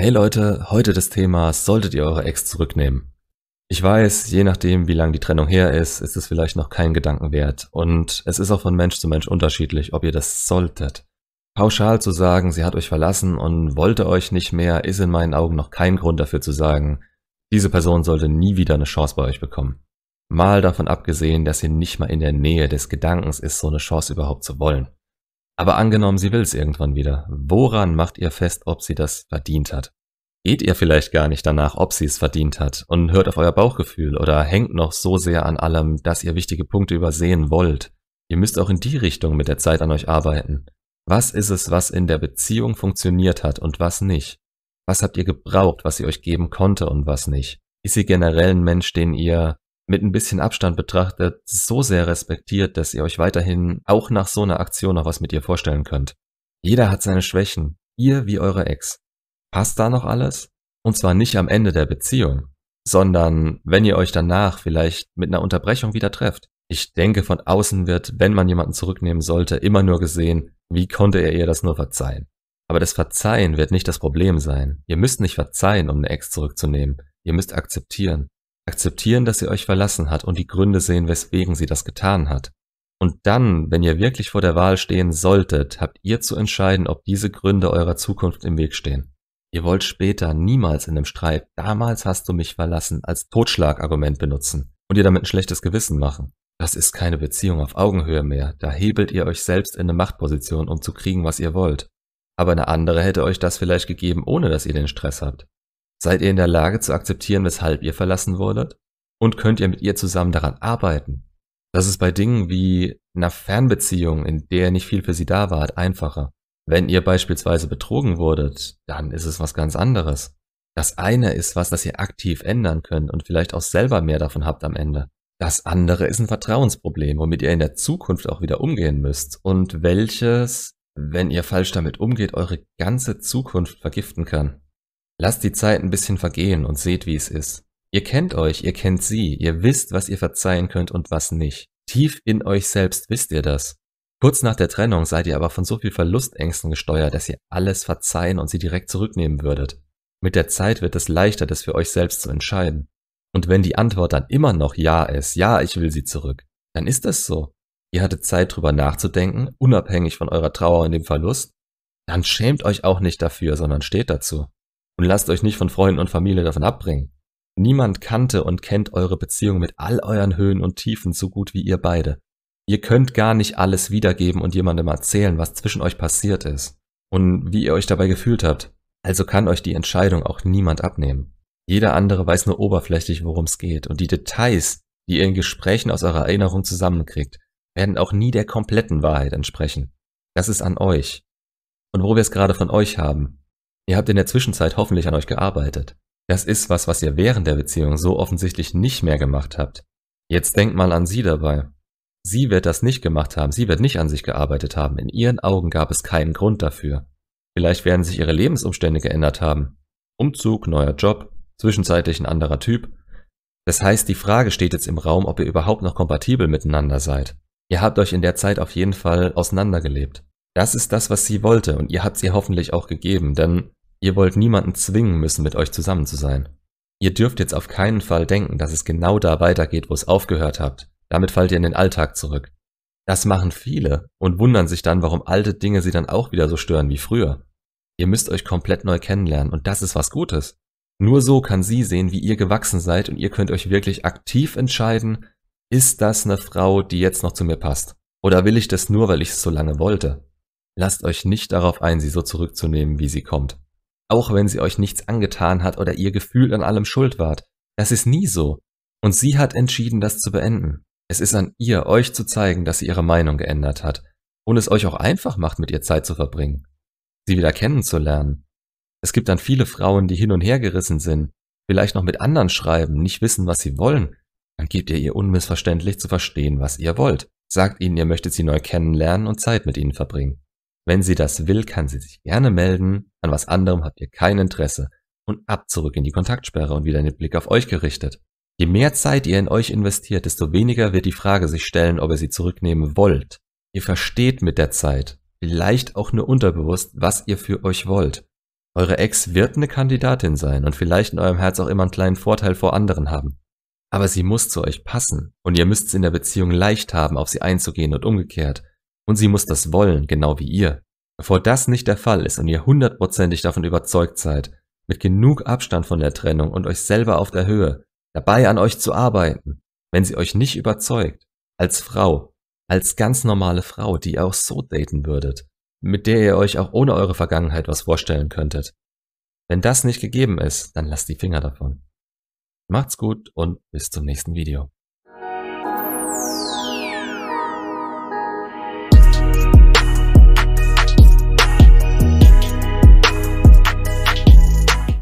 Hey Leute, heute das Thema, solltet ihr eure Ex zurücknehmen? Ich weiß, je nachdem, wie lang die Trennung her ist, ist es vielleicht noch kein Gedanken wert. Und es ist auch von Mensch zu Mensch unterschiedlich, ob ihr das solltet. Pauschal zu sagen, sie hat euch verlassen und wollte euch nicht mehr, ist in meinen Augen noch kein Grund dafür zu sagen, diese Person sollte nie wieder eine Chance bei euch bekommen. Mal davon abgesehen, dass sie nicht mal in der Nähe des Gedankens ist, so eine Chance überhaupt zu wollen. Aber angenommen, sie will es irgendwann wieder. Woran macht ihr fest, ob sie das verdient hat? Geht ihr vielleicht gar nicht danach, ob sie es verdient hat und hört auf euer Bauchgefühl oder hängt noch so sehr an allem, dass ihr wichtige Punkte übersehen wollt? Ihr müsst auch in die Richtung mit der Zeit an euch arbeiten. Was ist es, was in der Beziehung funktioniert hat und was nicht? Was habt ihr gebraucht, was sie euch geben konnte und was nicht? Ist sie generell ein Mensch, den ihr mit ein bisschen Abstand betrachtet, so sehr respektiert, dass ihr euch weiterhin auch nach so einer Aktion noch was mit ihr vorstellen könnt. Jeder hat seine Schwächen, ihr wie eure Ex. Passt da noch alles? Und zwar nicht am Ende der Beziehung, sondern wenn ihr euch danach vielleicht mit einer Unterbrechung wieder trefft. Ich denke, von außen wird, wenn man jemanden zurücknehmen sollte, immer nur gesehen, wie konnte er ihr das nur verzeihen. Aber das Verzeihen wird nicht das Problem sein. Ihr müsst nicht verzeihen, um eine Ex zurückzunehmen. Ihr müsst akzeptieren. Akzeptieren, dass sie euch verlassen hat und die Gründe sehen, weswegen sie das getan hat. Und dann, wenn ihr wirklich vor der Wahl stehen solltet, habt ihr zu entscheiden, ob diese Gründe eurer Zukunft im Weg stehen. Ihr wollt später niemals in einem Streit, damals hast du mich verlassen, als Totschlagargument benutzen und ihr damit ein schlechtes Gewissen machen. Das ist keine Beziehung auf Augenhöhe mehr, da hebelt ihr euch selbst in eine Machtposition, um zu kriegen, was ihr wollt. Aber eine andere hätte euch das vielleicht gegeben, ohne dass ihr den Stress habt. Seid ihr in der Lage zu akzeptieren, weshalb ihr verlassen wurdet? Und könnt ihr mit ihr zusammen daran arbeiten? Das ist bei Dingen wie einer Fernbeziehung, in der nicht viel für sie da war, einfacher. Wenn ihr beispielsweise betrogen wurdet, dann ist es was ganz anderes. Das eine ist was, das ihr aktiv ändern könnt und vielleicht auch selber mehr davon habt am Ende. Das andere ist ein Vertrauensproblem, womit ihr in der Zukunft auch wieder umgehen müsst und welches, wenn ihr falsch damit umgeht, eure ganze Zukunft vergiften kann. Lasst die Zeit ein bisschen vergehen und seht, wie es ist. Ihr kennt euch, ihr kennt sie, ihr wisst, was ihr verzeihen könnt und was nicht. Tief in euch selbst wisst ihr das. Kurz nach der Trennung seid ihr aber von so viel Verlustängsten gesteuert, dass ihr alles verzeihen und sie direkt zurücknehmen würdet. Mit der Zeit wird es leichter, das für euch selbst zu entscheiden. Und wenn die Antwort dann immer noch Ja ist, ja, ich will sie zurück, dann ist das so. Ihr hattet Zeit drüber nachzudenken, unabhängig von eurer Trauer und dem Verlust. Dann schämt euch auch nicht dafür, sondern steht dazu. Und lasst euch nicht von Freunden und Familie davon abbringen. Niemand kannte und kennt eure Beziehung mit all euren Höhen und Tiefen so gut wie ihr beide. Ihr könnt gar nicht alles wiedergeben und jemandem erzählen, was zwischen euch passiert ist und wie ihr euch dabei gefühlt habt. Also kann euch die Entscheidung auch niemand abnehmen. Jeder andere weiß nur oberflächlich, worum es geht und die Details, die ihr in Gesprächen aus eurer Erinnerung zusammenkriegt, werden auch nie der kompletten Wahrheit entsprechen. Das ist an euch. Und wo wir es gerade von euch haben, Ihr habt in der Zwischenzeit hoffentlich an euch gearbeitet. Das ist was, was ihr während der Beziehung so offensichtlich nicht mehr gemacht habt. Jetzt denkt mal an sie dabei. Sie wird das nicht gemacht haben, sie wird nicht an sich gearbeitet haben. In ihren Augen gab es keinen Grund dafür. Vielleicht werden sich ihre Lebensumstände geändert haben. Umzug, neuer Job, zwischenzeitlich ein anderer Typ. Das heißt, die Frage steht jetzt im Raum, ob ihr überhaupt noch kompatibel miteinander seid. Ihr habt euch in der Zeit auf jeden Fall auseinandergelebt. Das ist das, was sie wollte und ihr habt sie hoffentlich auch gegeben, denn Ihr wollt niemanden zwingen müssen, mit euch zusammen zu sein. Ihr dürft jetzt auf keinen Fall denken, dass es genau da weitergeht, wo es aufgehört habt. Damit fallt ihr in den Alltag zurück. Das machen viele und wundern sich dann, warum alte Dinge sie dann auch wieder so stören wie früher. Ihr müsst euch komplett neu kennenlernen und das ist was Gutes. Nur so kann sie sehen, wie ihr gewachsen seid und ihr könnt euch wirklich aktiv entscheiden, ist das eine Frau, die jetzt noch zu mir passt? Oder will ich das nur, weil ich es so lange wollte? Lasst euch nicht darauf ein, sie so zurückzunehmen, wie sie kommt auch wenn sie euch nichts angetan hat oder ihr Gefühl an allem schuld wart. Das ist nie so. Und sie hat entschieden, das zu beenden. Es ist an ihr, euch zu zeigen, dass sie ihre Meinung geändert hat und es euch auch einfach macht, mit ihr Zeit zu verbringen, sie wieder kennenzulernen. Es gibt dann viele Frauen, die hin und her gerissen sind, vielleicht noch mit anderen schreiben, nicht wissen, was sie wollen. Dann gebt ihr ihr unmissverständlich zu verstehen, was ihr wollt. Sagt ihnen, ihr möchtet sie neu kennenlernen und Zeit mit ihnen verbringen. Wenn sie das will, kann sie sich gerne melden. An was anderem habt ihr kein Interesse. Und ab zurück in die Kontaktsperre und wieder den Blick auf euch gerichtet. Je mehr Zeit ihr in euch investiert, desto weniger wird die Frage sich stellen, ob ihr sie zurücknehmen wollt. Ihr versteht mit der Zeit, vielleicht auch nur unterbewusst, was ihr für euch wollt. Eure Ex wird eine Kandidatin sein und vielleicht in eurem Herz auch immer einen kleinen Vorteil vor anderen haben. Aber sie muss zu euch passen und ihr müsst es in der Beziehung leicht haben, auf sie einzugehen und umgekehrt. Und sie muss das wollen, genau wie ihr. Bevor das nicht der Fall ist und ihr hundertprozentig davon überzeugt seid, mit genug Abstand von der Trennung und euch selber auf der Höhe, dabei an euch zu arbeiten, wenn sie euch nicht überzeugt, als Frau, als ganz normale Frau, die ihr auch so daten würdet, mit der ihr euch auch ohne eure Vergangenheit was vorstellen könntet. Wenn das nicht gegeben ist, dann lasst die Finger davon. Macht's gut und bis zum nächsten Video.